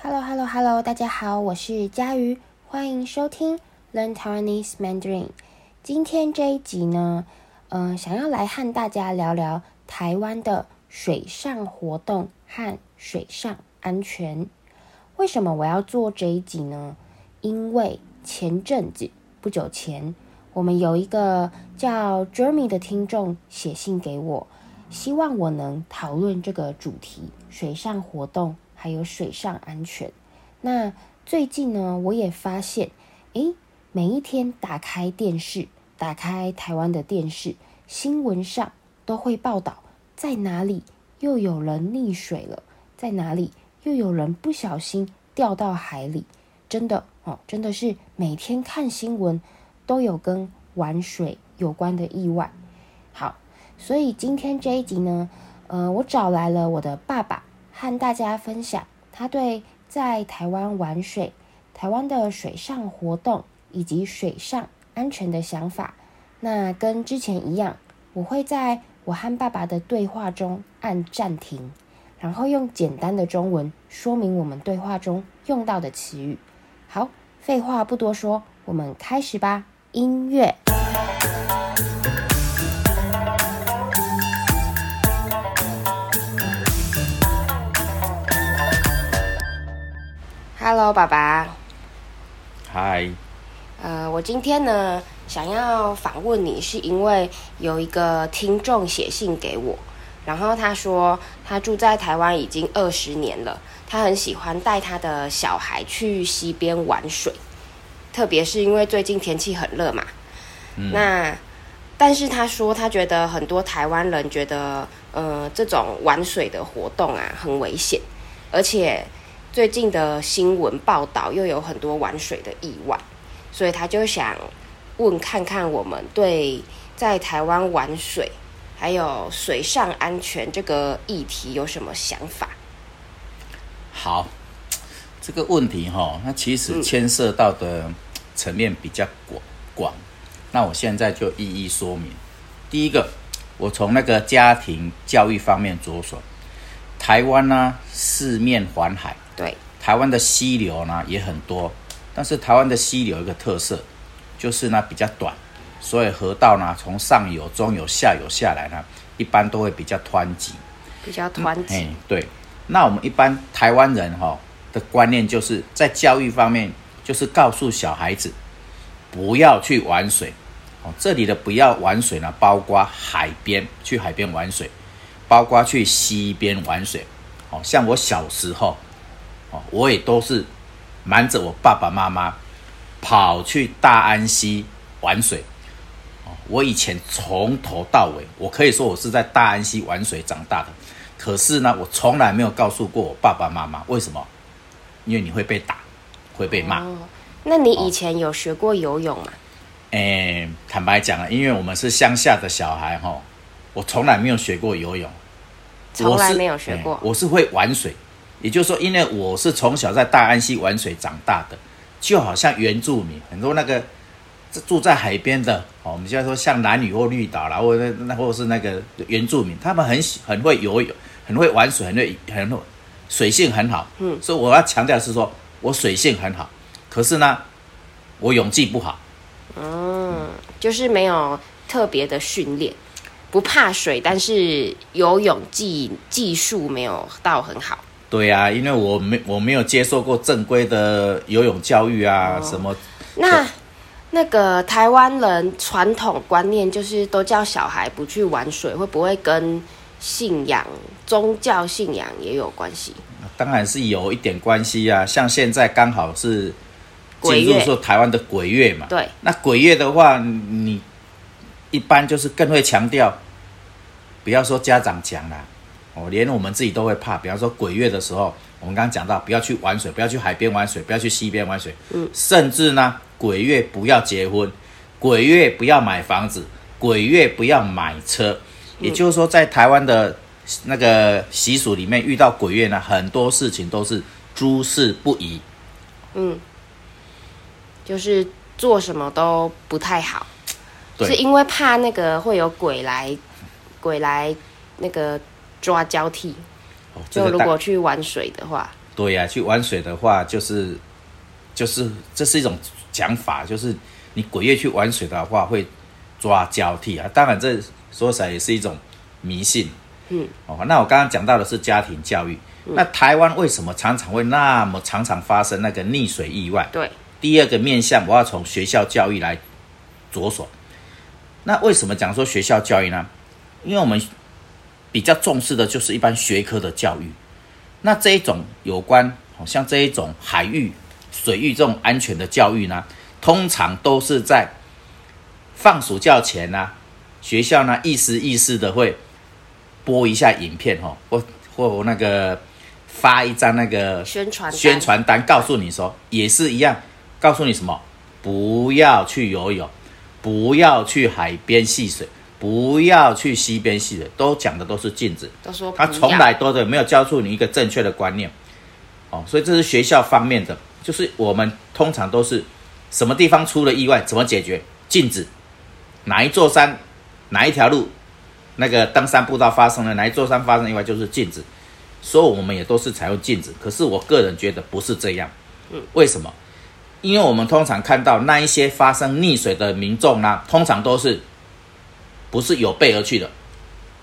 Hello, Hello, Hello！大家好，我是佳瑜，欢迎收听 Learn Taiwanese Mandarin。今天这一集呢，嗯、呃，想要来和大家聊聊台湾的水上活动和水上安全。为什么我要做这一集呢？因为前阵子不久前，我们有一个叫 Jeremy 的听众写信给我，希望我能讨论这个主题：水上活动。还有水上安全。那最近呢，我也发现，诶，每一天打开电视，打开台湾的电视，新闻上都会报道，在哪里又有人溺水了，在哪里又有人不小心掉到海里。真的哦，真的是每天看新闻都有跟玩水有关的意外。好，所以今天这一集呢，呃，我找来了我的爸爸。和大家分享他对在台湾玩水、台湾的水上活动以及水上安全的想法。那跟之前一样，我会在我和爸爸的对话中按暂停，然后用简单的中文说明我们对话中用到的词语。好，废话不多说，我们开始吧。音乐。Hello，爸爸。Hi。呃，我今天呢，想要访问你，是因为有一个听众写信给我，然后他说他住在台湾已经二十年了，他很喜欢带他的小孩去溪边玩水，特别是因为最近天气很热嘛。嗯。那，但是他说他觉得很多台湾人觉得，呃，这种玩水的活动啊，很危险，而且。最近的新闻报道又有很多玩水的意外，所以他就想问看看我们对在台湾玩水还有水上安全这个议题有什么想法？好，这个问题哈，那其实牵涉到的层面比较广广，那我现在就一一说明。第一个，我从那个家庭教育方面着手，台湾呢四面环海。对，台湾的溪流呢也很多，但是台湾的溪流有一个特色，就是呢比较短，所以河道呢从上游、中游、下游下来呢，一般都会比较湍急，比较湍急。嗯，对。那我们一般台湾人哈、哦、的观念就是在教育方面，就是告诉小孩子不要去玩水。哦，这里的不要玩水呢，包括海边去海边玩水，包括去溪边玩水。哦，像我小时候。哦，我也都是瞒着我爸爸妈妈跑去大安溪玩水。哦，我以前从头到尾，我可以说我是在大安溪玩水长大的。可是呢，我从来没有告诉过我爸爸妈妈，为什么？因为你会被打，会被骂。哦，那你以前有学过游泳吗？诶，坦白讲啊，因为我们是乡下的小孩哈，我从来没有学过游泳，从来没有学过。我是会玩水。也就是说，因为我是从小在大安溪玩水长大的，就好像原住民很多那个住在海边的哦，我们现在说像兰屿或绿岛啦，或者那或是那个原住民，他们很喜很会游泳，很会玩水，很会很会水性很好。嗯，所以我要强调是说我水性很好，可是呢，我泳技不好。嗯，就是没有特别的训练，不怕水，但是游泳技技术没有到很好。对呀、啊，因为我没我没有接受过正规的游泳教育啊，哦、什么？那那个台湾人传统观念就是都叫小孩不去玩水，会不会跟信仰、宗教信仰也有关系？当然是有一点关系啊，像现在刚好是进入说台湾的鬼月嘛，对，那鬼月的话，你一般就是更会强调，不要说家长讲啦。哦，连我们自己都会怕。比方说鬼月的时候，我们刚刚讲到，不要去玩水，不要去海边玩水，不要去溪边玩水。嗯，甚至呢，鬼月不要结婚，鬼月不要买房子，鬼月不要买车。也就是说，在台湾的那个习俗里面，遇到鬼月呢，很多事情都是诸事不宜。嗯，就是做什么都不太好，是因为怕那个会有鬼来，鬼来那个。抓交替，就如果去玩水的话，对呀、啊，去玩水的话，就是就是这是一种讲法，就是你鬼月去玩水的话会抓交替啊。当然，这说起来也是一种迷信。嗯，哦，那我刚刚讲到的是家庭教育。嗯、那台湾为什么常常会那么常常发生那个溺水意外？对，第二个面向我要从学校教育来着手。那为什么讲说学校教育呢？因为我们比较重视的就是一般学科的教育。那这一种有关，好像这一种海域、水域这种安全的教育呢，通常都是在放暑假前呢，学校呢意思意思的会播一下影片哈，或或那个发一张那个宣传宣传单，告诉你说也是一样，告诉你什么，不要去游泳，不要去海边戏水。不要去西边戏的，都讲的都是禁止。都说他从来都的没有教出你一个正确的观念，哦，所以这是学校方面的，就是我们通常都是什么地方出了意外，怎么解决？禁止。哪一座山，哪一条路，那个登山步道发生了哪一座山发生意外，就是禁止。所以我们也都是采用禁止。可是我个人觉得不是这样。嗯，为什么？因为我们通常看到那一些发生溺水的民众呢，通常都是。不是有备而去的，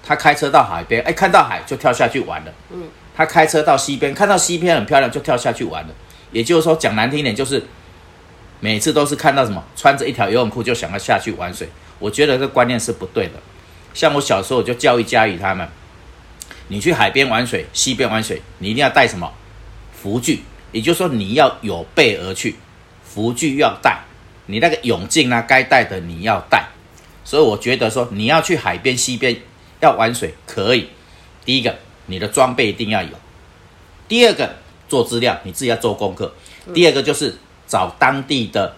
他开车到海边，哎，看到海就跳下去玩了。嗯，他开车到西边，看到西边很漂亮，就跳下去玩了。也就是说，讲难听点，就是每次都是看到什么，穿着一条游泳裤就想要下去玩水。我觉得这观念是不对的。像我小时候我就教育佳宇他们，你去海边玩水、西边玩水，你一定要带什么浮具，也就是说你要有备而去，浮具要带，你那个泳镜啊，该带的你要带。所以我觉得说，你要去海边、溪边要玩水可以。第一个，你的装备一定要有；第二个，做资料，你自己要做功课；第二个就是找当地的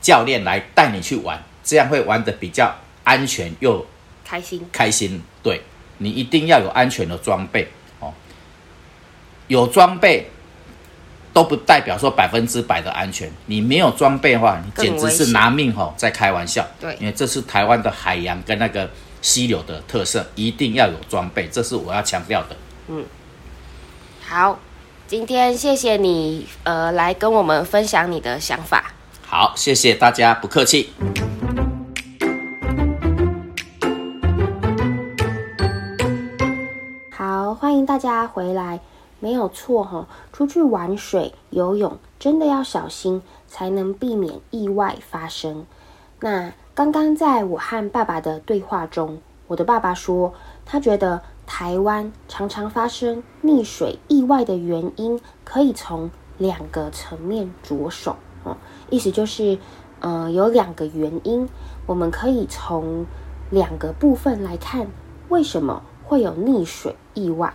教练来带你去玩，这样会玩的比较安全又开心。开心，对，你一定要有安全的装备哦，有装备。都不代表说百分之百的安全。你没有装备的话，你简直是拿命吼在开玩笑。对，因为这是台湾的海洋跟那个溪流的特色，一定要有装备，这是我要强调的。嗯，好，今天谢谢你呃来跟我们分享你的想法。好，谢谢大家，不客气。好，欢迎大家回来。没有错哈，出去玩水、游泳真的要小心，才能避免意外发生。那刚刚在我和爸爸的对话中，我的爸爸说，他觉得台湾常常发生溺水意外的原因，可以从两个层面着手。哦，意思就是，呃，有两个原因，我们可以从两个部分来看，为什么会有溺水意外。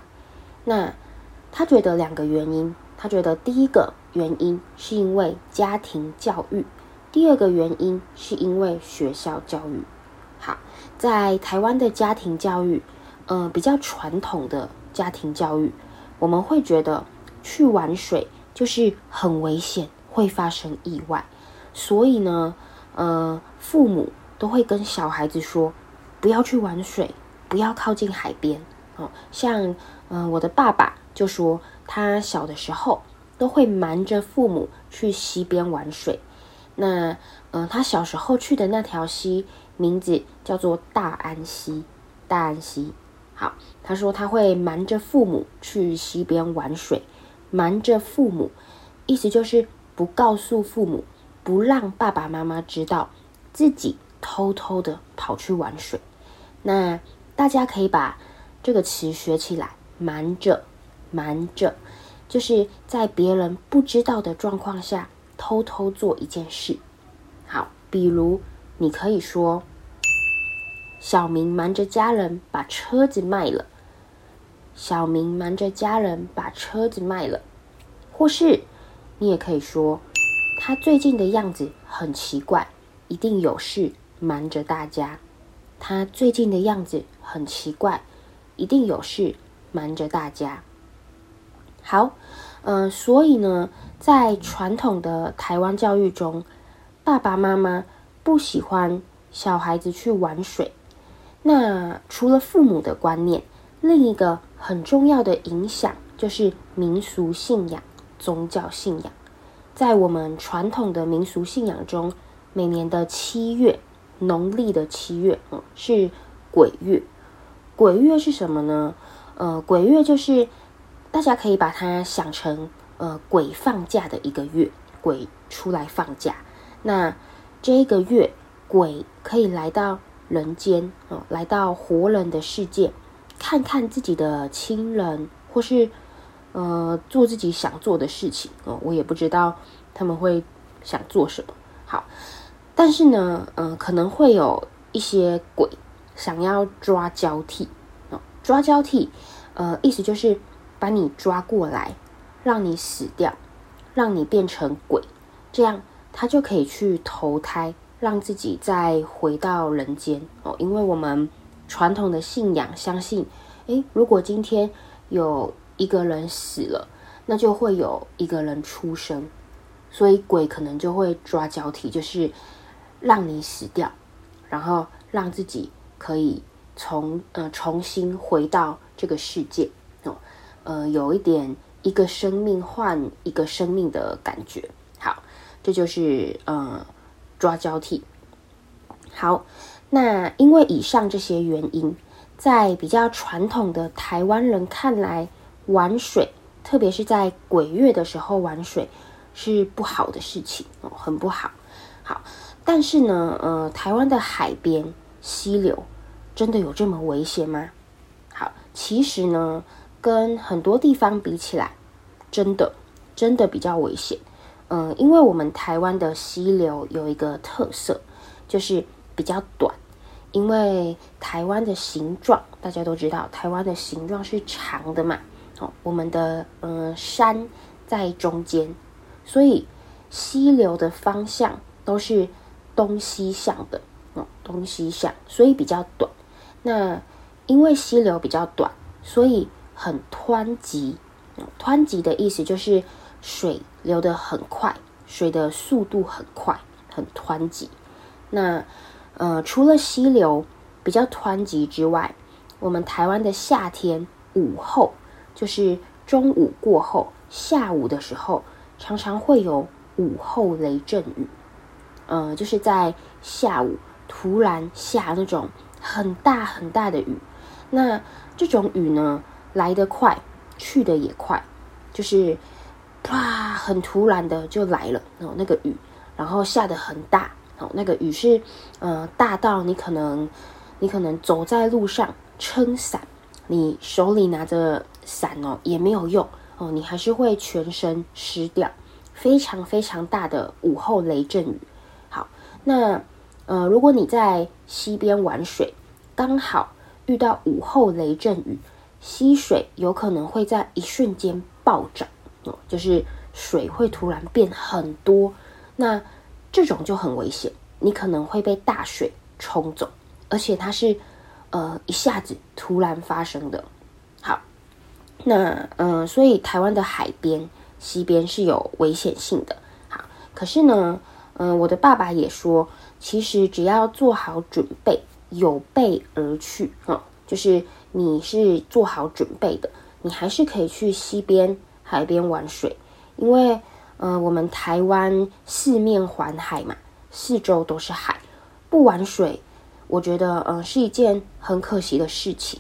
那他觉得两个原因，他觉得第一个原因是因为家庭教育，第二个原因是因为学校教育。好，在台湾的家庭教育，呃，比较传统的家庭教育，我们会觉得去玩水就是很危险，会发生意外，所以呢，呃，父母都会跟小孩子说，不要去玩水，不要靠近海边。哦，像，嗯、呃，我的爸爸。就说他小的时候都会瞒着父母去溪边玩水。那，嗯、呃，他小时候去的那条溪名字叫做大安溪。大安溪，好，他说他会瞒着父母去溪边玩水，瞒着父母，意思就是不告诉父母，不让爸爸妈妈知道自己偷偷的跑去玩水。那大家可以把这个词学起来，瞒着。瞒着，就是在别人不知道的状况下偷偷做一件事。好，比如你可以说：“小明瞒着家人把车子卖了。”小明瞒着家人把车子卖了，或是你也可以说：“他最近的样子很奇怪，一定有事瞒着大家。”他最近的样子很奇怪，一定有事瞒着大家。好，呃，所以呢，在传统的台湾教育中，爸爸妈妈不喜欢小孩子去玩水。那除了父母的观念，另一个很重要的影响就是民俗信仰。宗教信仰。在我们传统的民俗信仰中，每年的七月，农历的七月，嗯，是鬼月。鬼月是什么呢？呃，鬼月就是大家可以把它想成呃鬼放假的一个月，鬼出来放假。那这一个月，鬼可以来到人间，哦，来到活人的世界，看看自己的亲人，或是呃做自己想做的事情。哦，我也不知道他们会想做什么。好，但是呢，嗯、呃，可能会有一些鬼。想要抓交替，哦，抓交替，呃，意思就是把你抓过来，让你死掉，让你变成鬼，这样他就可以去投胎，让自己再回到人间哦。因为我们传统的信仰相信，诶，如果今天有一个人死了，那就会有一个人出生，所以鬼可能就会抓交替，就是让你死掉，然后让自己。可以从呃重新回到这个世界，呃，有一点一个生命换一个生命的感觉。好，这就是呃抓交替。好，那因为以上这些原因，在比较传统的台湾人看来，玩水，特别是在鬼月的时候玩水是不好的事情哦，很不好。好，但是呢，呃，台湾的海边溪流。真的有这么危险吗？好，其实呢，跟很多地方比起来，真的真的比较危险。嗯，因为我们台湾的溪流有一个特色，就是比较短。因为台湾的形状，大家都知道，台湾的形状是长的嘛。哦，我们的嗯山在中间，所以溪流的方向都是东西向的。哦，东西向，所以比较短。那因为溪流比较短，所以很湍急。湍急的意思就是水流得很快，水的速度很快，很湍急。那呃，除了溪流比较湍急之外，我们台湾的夏天午后，就是中午过后，下午的时候，常常会有午后雷阵雨。呃，就是在下午突然下那种。很大很大的雨，那这种雨呢，来得快，去得也快，就是，啪，很突然的就来了哦，那个雨，然后下得很大哦，那个雨是，呃，大到你可能，你可能走在路上撑伞，你手里拿着伞哦也没有用哦，你还是会全身湿掉，非常非常大的午后雷阵雨。好，那。呃，如果你在溪边玩水，刚好遇到午后雷阵雨，溪水有可能会在一瞬间暴涨，哦，就是水会突然变很多，那这种就很危险，你可能会被大水冲走，而且它是呃一下子突然发生的。好，那嗯、所以台湾的海边、溪边是有危险性的。好，可是呢，嗯、我的爸爸也说。其实只要做好准备，有备而去，哦，就是你是做好准备的，你还是可以去溪边、海边玩水，因为，呃，我们台湾四面环海嘛，四周都是海，不玩水，我觉得，呃，是一件很可惜的事情。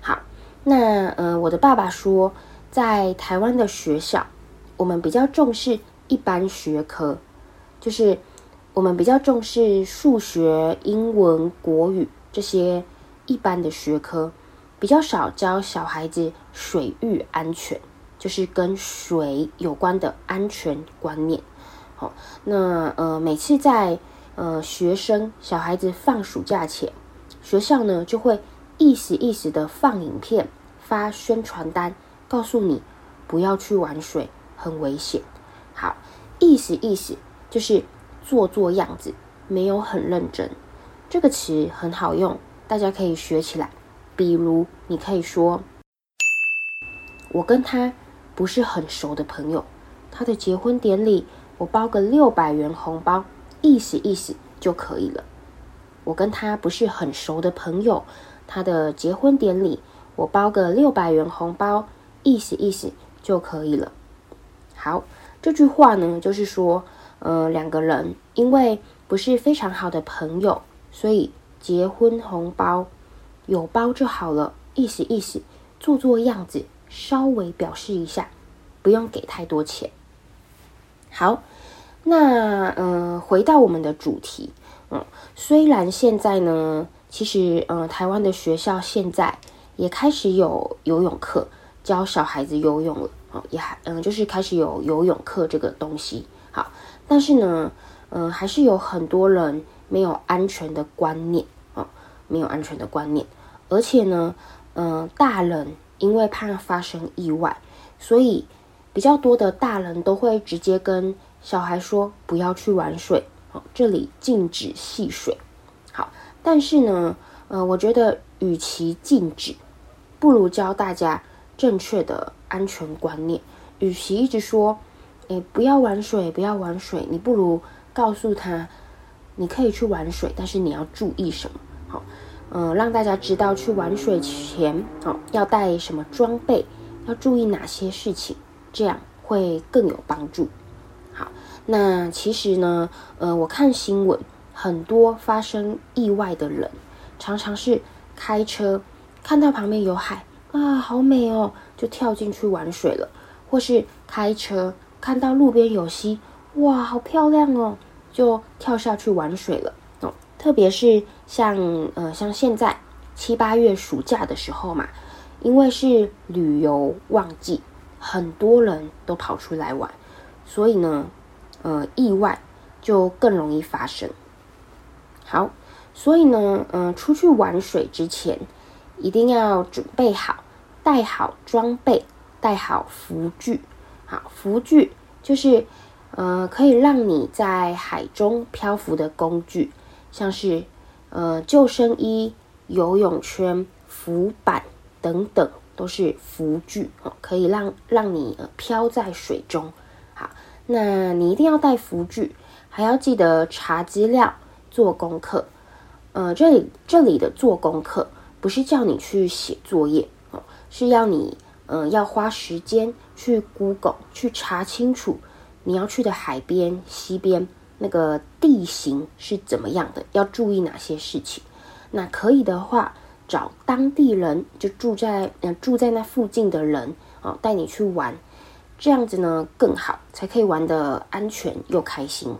好，那，呃，我的爸爸说。在台湾的学校，我们比较重视一般学科，就是我们比较重视数学、英文、国语这些一般的学科，比较少教小孩子水域安全，就是跟水有关的安全观念。好，那呃，每次在呃学生小孩子放暑假前，学校呢就会意思意思的放影片、发宣传单。告诉你不要去玩水，很危险。好，意思意思就是做做样子，没有很认真。这个词很好用，大家可以学起来。比如，你可以说：“我跟他不是很熟的朋友，他的结婚典礼我包个六百元红包，意思意思就可以了。”我跟他不是很熟的朋友，他的结婚典礼，我包个六百元红包，意思意思就可以了。好，这句话呢，就是说，呃，两个人因为不是非常好的朋友，所以结婚红包有包就好了，意思意思，做做样子，稍微表示一下，不用给太多钱。好，那呃，回到我们的主题，嗯，虽然现在呢。其实，嗯、台湾的学校现在也开始有游泳课，教小孩子游泳了，哦，也还，嗯、就是开始有游泳课这个东西。好，但是呢，嗯、还是有很多人没有安全的观念，哦，没有安全的观念，而且呢，嗯、大人因为怕发生意外，所以比较多的大人都会直接跟小孩说不要去玩水，哦，这里禁止戏水。好但是呢，呃，我觉得与其禁止，不如教大家正确的安全观念。与其一直说，诶，不要玩水，不要玩水，你不如告诉他，你可以去玩水，但是你要注意什么？好，嗯，让大家知道去玩水前，哦，要带什么装备，要注意哪些事情，这样会更有帮助。好，那其实呢，呃，我看新闻。很多发生意外的人，常常是开车看到旁边有海啊，好美哦，就跳进去玩水了；或是开车看到路边有溪，哇，好漂亮哦，就跳下去玩水了。哦，特别是像呃像现在七八月暑假的时候嘛，因为是旅游旺季，很多人都跑出来玩，所以呢，呃，意外就更容易发生。好，所以呢，嗯、出去玩水之前，一定要准备好，带好装备，带好浮具。好，浮具就是，呃，可以让你在海中漂浮的工具，像是，呃，救生衣、游泳圈、浮板等等，都是浮具，可以让让你呃漂在水中。好，那你一定要带浮具，还要记得查资料。做功课，呃，这里这里的做功课不是叫你去写作业哦，是要你，呃，要花时间去 Google 去查清楚你要去的海边、溪边那个地形是怎么样的，要注意哪些事情。那可以的话，找当地人，就住在呃住在那附近的人哦，带你去玩，这样子呢更好，才可以玩得安全又开心。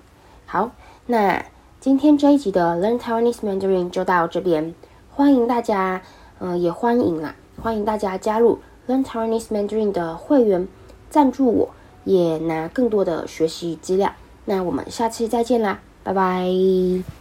好，那。今天这一集的 Learn Taiwanese Mandarin 就到这边，欢迎大家，呃，也欢迎啦，欢迎大家加入跟 Chinese Mandarin 的会员，赞助我，也拿更多的学习资料。那我们下期再见啦，拜拜。